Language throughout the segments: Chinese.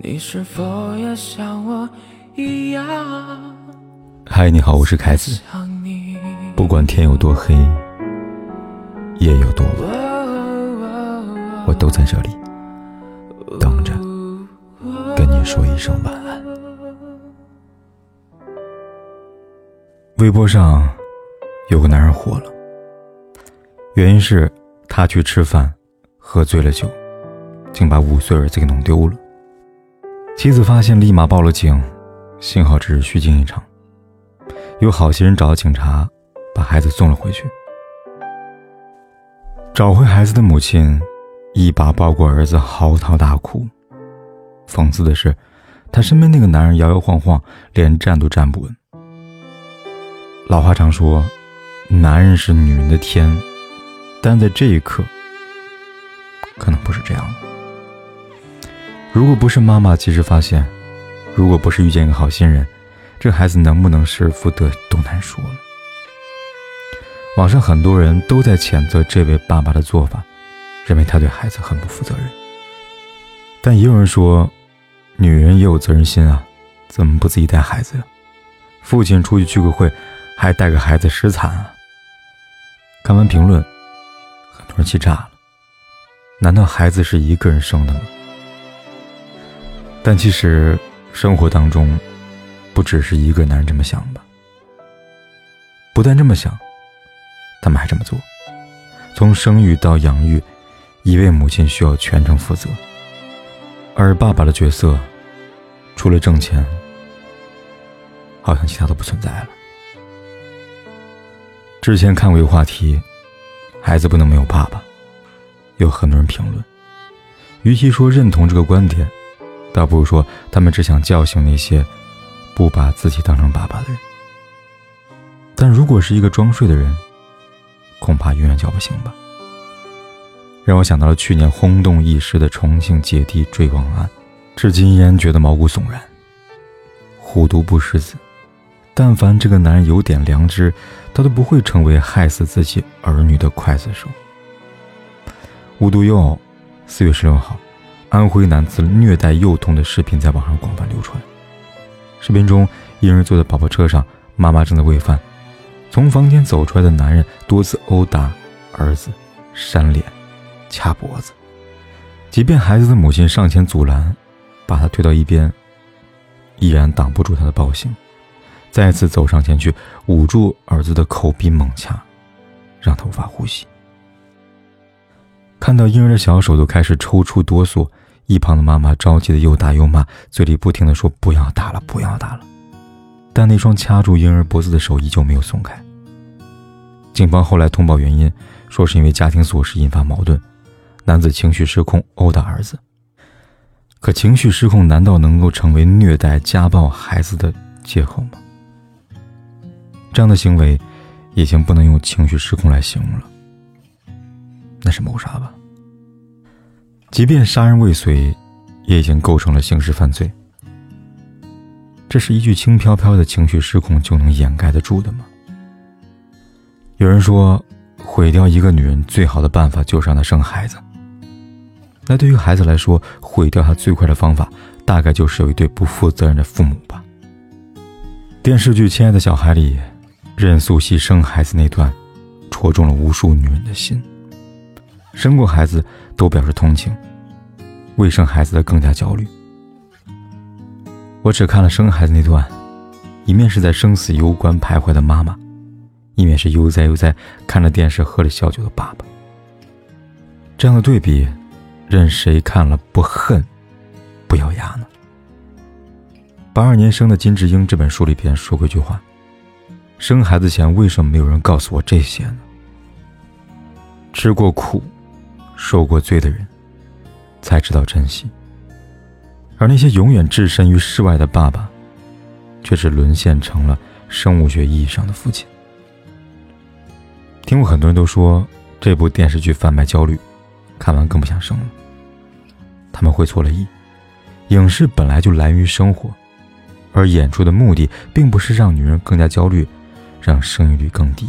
你是否也像我一样？嗨，你好，我是凯子。不管天有多黑，夜有多晚，我都在这里等着跟你说一声晚安。微博上有个男人火了，原因是他去吃饭，喝醉了酒，竟把五岁儿子给弄丢了。妻子发现，立马报了警，幸好只是虚惊一场。有好心人找到警察，把孩子送了回去。找回孩子的母亲，一把抱过儿子，嚎啕大哭。讽刺的是，他身边那个男人摇摇晃晃，连站都站不稳。老话常说，男人是女人的天，但在这一刻，可能不是这样的。如果不是妈妈及时发现，如果不是遇见一个好心人，这孩子能不能失而复得都难说了。网上很多人都在谴责这位爸爸的做法，认为他对孩子很不负责任。但也有人说，女人也有责任心啊，怎么不自己带孩子呀？父亲出去聚个会，还带个孩子失惨啊？看完评论，很多人气炸了。难道孩子是一个人生的吗？但其实，生活当中，不只是一个男人这么想吧。不但这么想，他们还这么做。从生育到养育，一位母亲需要全程负责，而爸爸的角色，除了挣钱，好像其他都不存在了。之前看过一个话题：孩子不能没有爸爸。有很多人评论，与其说认同这个观点。倒不如说，他们只想叫醒那些不把自己当成爸爸的人。但如果是一个装睡的人，恐怕永远叫不醒吧。让我想到了去年轰动一时的重庆姐弟坠亡案，至今依然觉得毛骨悚然。虎毒不食子，但凡这个男人有点良知，他都不会成为害死自己儿女的刽子手。无独有偶，四月十六号。安徽男子虐待幼童的视频在网上广泛流传。视频中，婴儿坐在宝宝车上，妈妈正在喂饭。从房间走出来的男人多次殴打儿子，扇脸、掐脖子。即便孩子的母亲上前阻拦，把他推到一边，依然挡不住他的暴行。再次走上前去，捂住儿子的口鼻猛掐，让他无法呼吸。看到婴儿的小手都开始抽搐哆嗦，一旁的妈妈着急的又打又骂，嘴里不停的说：“不要打了，不要打了。”但那双掐住婴儿脖子的手依旧没有松开。警方后来通报原因，说是因为家庭琐事引发矛盾，男子情绪失控殴打儿子。可情绪失控难道能够成为虐待家暴孩子的借口吗？这样的行为，已经不能用情绪失控来形容了。那是谋杀吧？即便杀人未遂，也已经构成了刑事犯罪。这是一句轻飘飘的情绪失控就能掩盖得住的吗？有人说，毁掉一个女人最好的办法就是让她生孩子。那对于孩子来说，毁掉她最快的方法，大概就是有一对不负责任的父母吧。电视剧《亲爱的小孩》里，任素汐生孩子那段，戳中了无数女人的心。生过孩子都表示同情，未生孩子的更加焦虑。我只看了生孩子那段，一面是在生死攸关徘徊的妈妈，一面是悠哉悠哉看着电视喝着小酒的爸爸。这样的对比，任谁看了不恨、不咬牙呢？八二年生的金智英这本书里边说过一句话：“生孩子前为什么没有人告诉我这些呢？吃过苦。”受过罪的人，才知道珍惜。而那些永远置身于世外的爸爸，却是沦陷成了生物学意义上的父亲。听过很多人都说这部电视剧贩卖焦虑，看完更不想生了。他们会错了意，影视本来就来源于生活，而演出的目的并不是让女人更加焦虑，让生育率更低，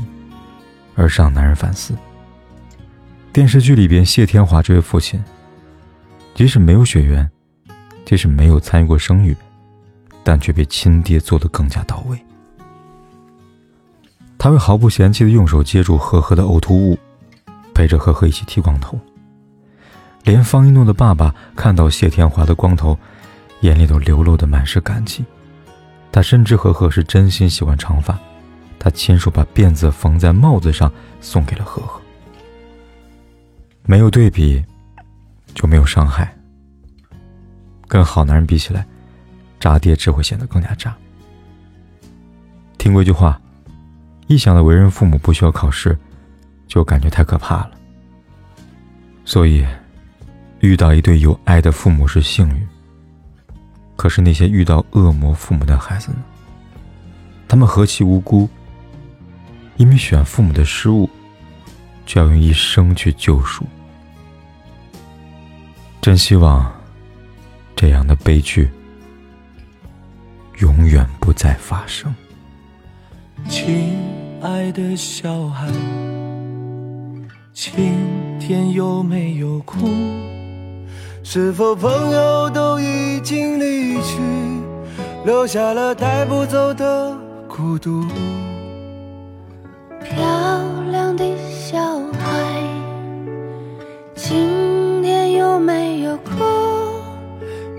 而是让男人反思。电视剧里边，谢天华这位父亲，即使没有血缘，即使没有参与过生育，但却比亲爹做得更加到位。他会毫不嫌弃的用手接住呵呵的呕吐物，陪着呵呵一起剃光头。连方一诺的爸爸看到谢天华的光头，眼里都流露的满是感激。他深知呵呵是真心喜欢长发，他亲手把辫子缝在帽子上送给了呵呵。没有对比，就没有伤害。跟好男人比起来，渣爹只会显得更加渣。听过一句话，一想到为人父母不需要考试，就感觉太可怕了。所以。遇到一对有爱的父母是幸运，可是那些遇到恶魔父母的孩子呢？他们何其无辜！因为选父母的失误，就要用一生去救赎。真希望这样的悲剧永远不再发生。亲爱的小孩，今天有没有哭？是否朋友都已经离去，留下了带不走的孤独？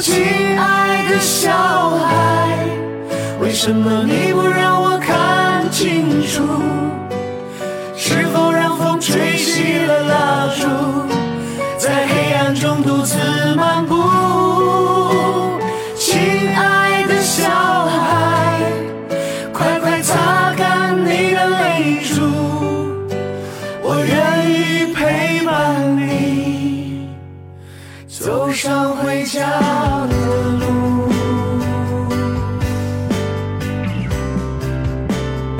亲爱的小孩，为什么你不让我看清楚？是否让风吹熄了蜡烛，在黑暗中独自漫步？